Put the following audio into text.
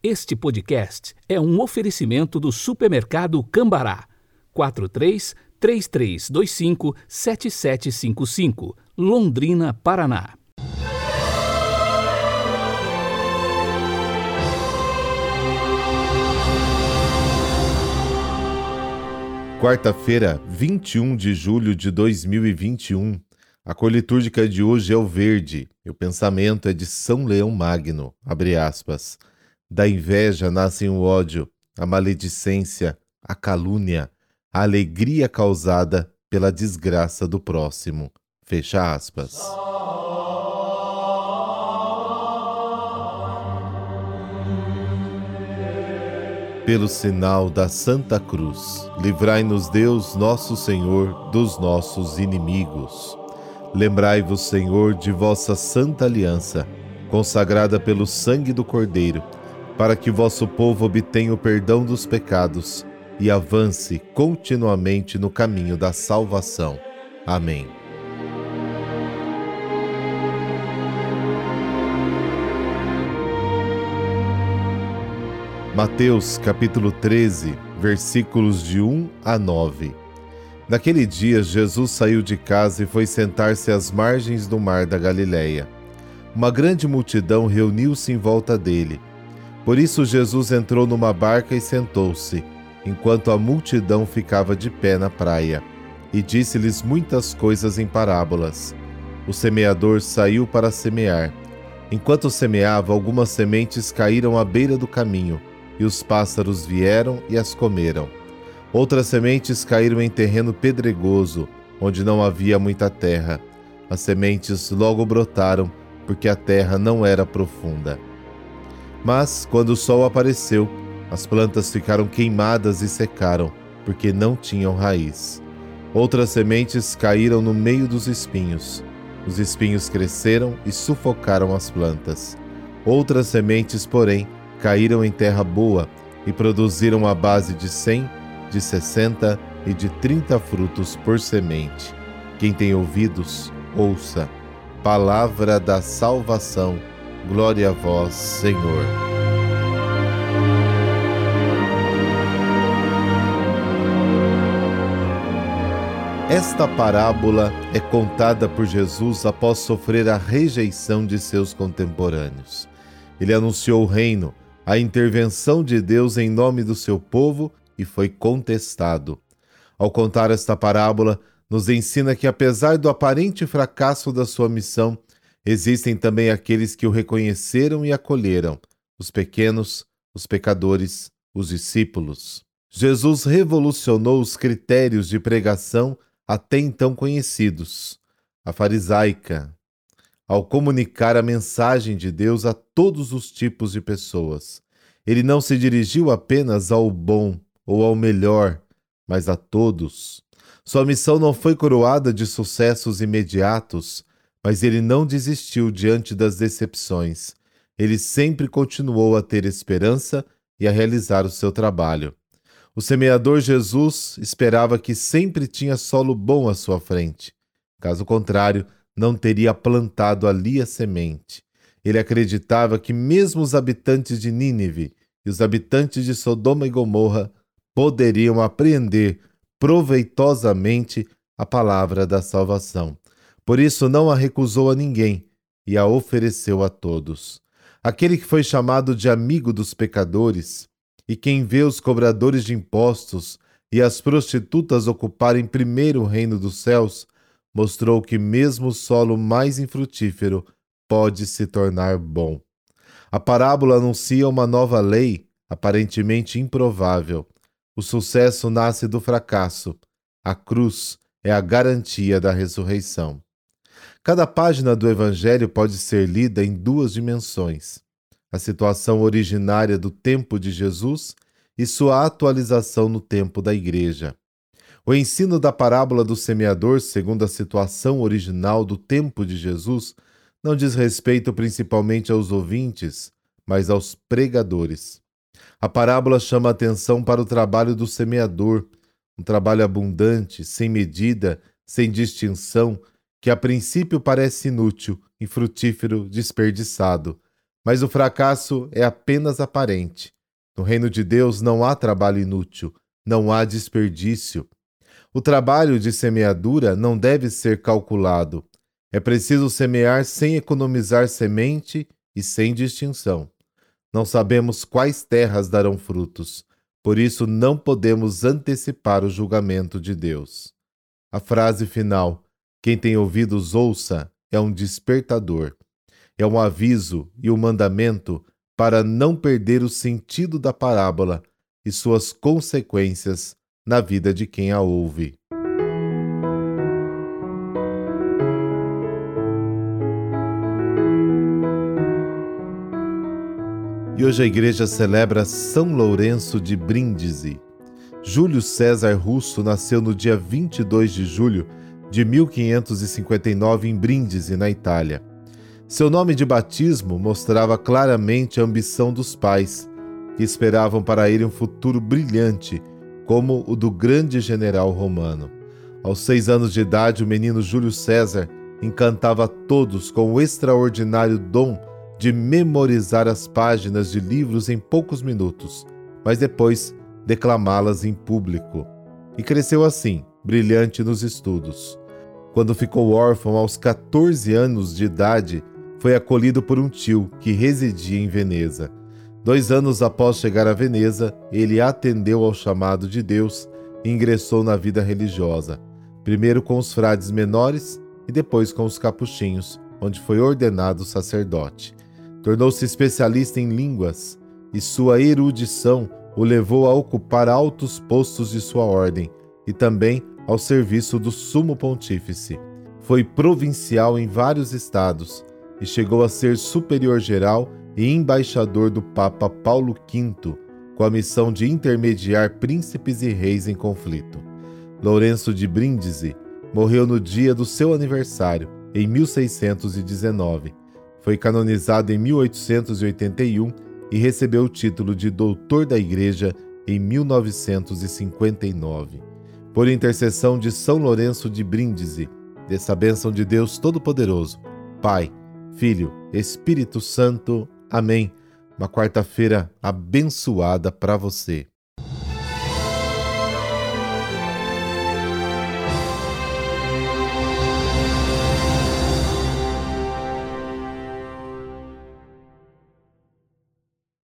Este podcast é um oferecimento do supermercado Cambará. 43 3325 7755, Londrina, Paraná. Quarta-feira, 21 de julho de 2021. A cor litúrgica de hoje é o verde e o pensamento é de São Leão Magno. Abre aspas. Da inveja nascem o ódio, a maledicência, a calúnia, a alegria causada pela desgraça do próximo. Fecha aspas. Pelo sinal da Santa Cruz, livrai-nos Deus, nosso Senhor, dos nossos inimigos. Lembrai-vos, Senhor, de vossa santa aliança, consagrada pelo sangue do Cordeiro, para que vosso povo obtenha o perdão dos pecados e avance continuamente no caminho da salvação. Amém. Mateus capítulo 13, versículos de 1 a 9. Naquele dia, Jesus saiu de casa e foi sentar-se às margens do mar da Galileia. Uma grande multidão reuniu-se em volta dele. Por isso, Jesus entrou numa barca e sentou-se, enquanto a multidão ficava de pé na praia, e disse-lhes muitas coisas em parábolas. O semeador saiu para semear. Enquanto semeava, algumas sementes caíram à beira do caminho, e os pássaros vieram e as comeram. Outras sementes caíram em terreno pedregoso, onde não havia muita terra. As sementes logo brotaram, porque a terra não era profunda. Mas, quando o sol apareceu, as plantas ficaram queimadas e secaram, porque não tinham raiz. Outras sementes caíram no meio dos espinhos. Os espinhos cresceram e sufocaram as plantas. Outras sementes, porém, caíram em terra boa e produziram a base de cem de sessenta e de trinta frutos por semente. Quem tem ouvidos, ouça. Palavra da salvação. Glória a vós, Senhor. Esta parábola é contada por Jesus após sofrer a rejeição de seus contemporâneos. Ele anunciou o reino, a intervenção de Deus em nome do seu povo e foi contestado. Ao contar esta parábola, nos ensina que, apesar do aparente fracasso da sua missão, existem também aqueles que o reconheceram e acolheram: os pequenos, os pecadores, os discípulos. Jesus revolucionou os critérios de pregação até então conhecidos, a farisaica, ao comunicar a mensagem de Deus a todos os tipos de pessoas. Ele não se dirigiu apenas ao bom, ou ao melhor, mas a todos. Sua missão não foi coroada de sucessos imediatos, mas ele não desistiu diante das decepções. Ele sempre continuou a ter esperança e a realizar o seu trabalho. O semeador Jesus esperava que sempre tinha solo bom à sua frente. Caso contrário, não teria plantado ali a semente. Ele acreditava que mesmo os habitantes de Nínive e os habitantes de Sodoma e Gomorra poderiam apreender proveitosamente a palavra da salvação. Por isso não a recusou a ninguém e a ofereceu a todos. Aquele que foi chamado de amigo dos pecadores e quem vê os cobradores de impostos e as prostitutas ocuparem primeiro o reino dos céus, mostrou que mesmo o solo mais infrutífero pode se tornar bom. A parábola anuncia uma nova lei, aparentemente improvável, o sucesso nasce do fracasso. A cruz é a garantia da ressurreição. Cada página do Evangelho pode ser lida em duas dimensões: a situação originária do tempo de Jesus e sua atualização no tempo da Igreja. O ensino da parábola do semeador, segundo a situação original do tempo de Jesus, não diz respeito principalmente aos ouvintes, mas aos pregadores. A parábola chama atenção para o trabalho do semeador, um trabalho abundante, sem medida, sem distinção, que a princípio parece inútil, infrutífero, desperdiçado, Mas o fracasso é apenas aparente. No reino de Deus não há trabalho inútil, não há desperdício. O trabalho de semeadura não deve ser calculado. É preciso semear sem economizar semente e sem distinção. Não sabemos quais terras darão frutos, por isso não podemos antecipar o julgamento de Deus. A frase final, quem tem ouvidos ouça, é um despertador. É um aviso e um mandamento para não perder o sentido da parábola e suas consequências na vida de quem a ouve. E hoje a igreja celebra São Lourenço de Brindisi. Júlio César Russo nasceu no dia 22 de julho de 1559 em Brindisi, na Itália. Seu nome de batismo mostrava claramente a ambição dos pais, que esperavam para ele um futuro brilhante, como o do grande general romano. Aos seis anos de idade, o menino Júlio César encantava todos com o extraordinário dom de memorizar as páginas de livros em poucos minutos, mas depois declamá-las em público. E cresceu assim, brilhante nos estudos. Quando ficou órfão aos 14 anos de idade, foi acolhido por um tio que residia em Veneza. Dois anos após chegar a Veneza, ele atendeu ao chamado de Deus e ingressou na vida religiosa, primeiro com os frades menores e depois com os capuchinhos, onde foi ordenado sacerdote. Tornou-se especialista em línguas e sua erudição o levou a ocupar altos postos de sua ordem e também ao serviço do sumo pontífice. Foi provincial em vários estados e chegou a ser superior geral e embaixador do Papa Paulo V, com a missão de intermediar príncipes e reis em conflito. Lourenço de Brindisi morreu no dia do seu aniversário, em 1619. Foi canonizado em 1881 e recebeu o título de Doutor da Igreja em 1959. Por intercessão de São Lourenço de Brindisi, dessa bênção de Deus Todo-Poderoso, Pai, Filho, Espírito Santo. Amém. Uma quarta-feira abençoada para você.